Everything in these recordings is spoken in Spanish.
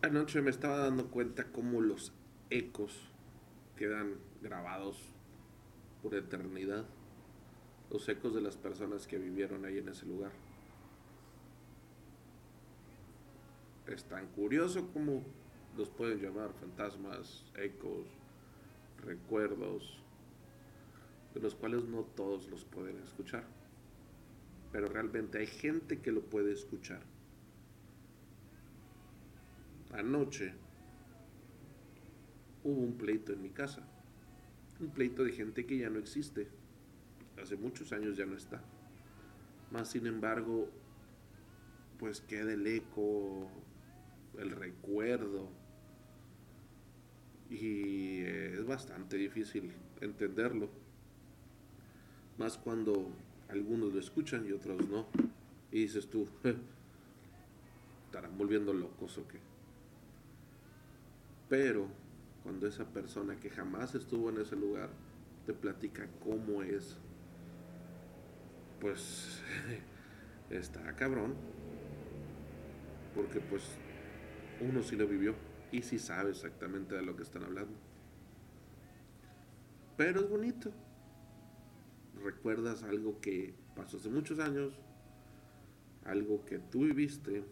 Anoche me estaba dando cuenta cómo los ecos quedan grabados por eternidad. Los ecos de las personas que vivieron ahí en ese lugar. Es tan curioso como los pueden llamar fantasmas, ecos, recuerdos, de los cuales no todos los pueden escuchar. Pero realmente hay gente que lo puede escuchar. Anoche hubo un pleito en mi casa. Un pleito de gente que ya no existe. Hace muchos años ya no está. Más sin embargo, pues queda el eco, el recuerdo. Y es bastante difícil entenderlo. Más cuando algunos lo escuchan y otros no. Y dices tú, estarán volviendo locos o qué. Pero cuando esa persona que jamás estuvo en ese lugar te platica cómo es, pues está cabrón. Porque pues uno sí lo vivió y sí sabe exactamente de lo que están hablando. Pero es bonito. Recuerdas algo que pasó hace muchos años, algo que tú viviste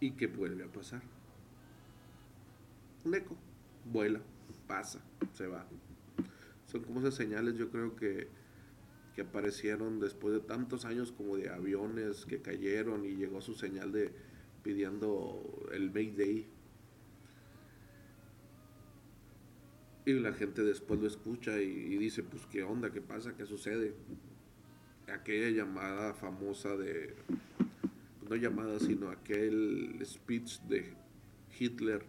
y que vuelve a pasar. Un eco, vuela, pasa, se va. Son como esas señales, yo creo que, que aparecieron después de tantos años como de aviones que cayeron y llegó su señal de pidiendo el Mayday. Y la gente después lo escucha y, y dice, pues qué onda, qué pasa, qué sucede. Aquella llamada famosa de no llamada, sino aquel speech de Hitler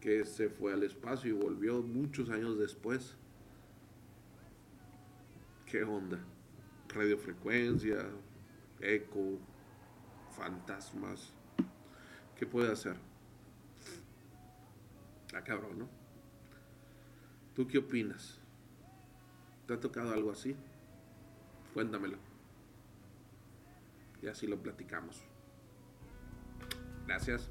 que se fue al espacio y volvió muchos años después. ¿Qué onda? Radiofrecuencia, eco, fantasmas. ¿Qué puede hacer? Ah, cabrón, ¿no? ¿Tú qué opinas? ¿Te ha tocado algo así? Cuéntamelo y así lo platicamos. Gracias.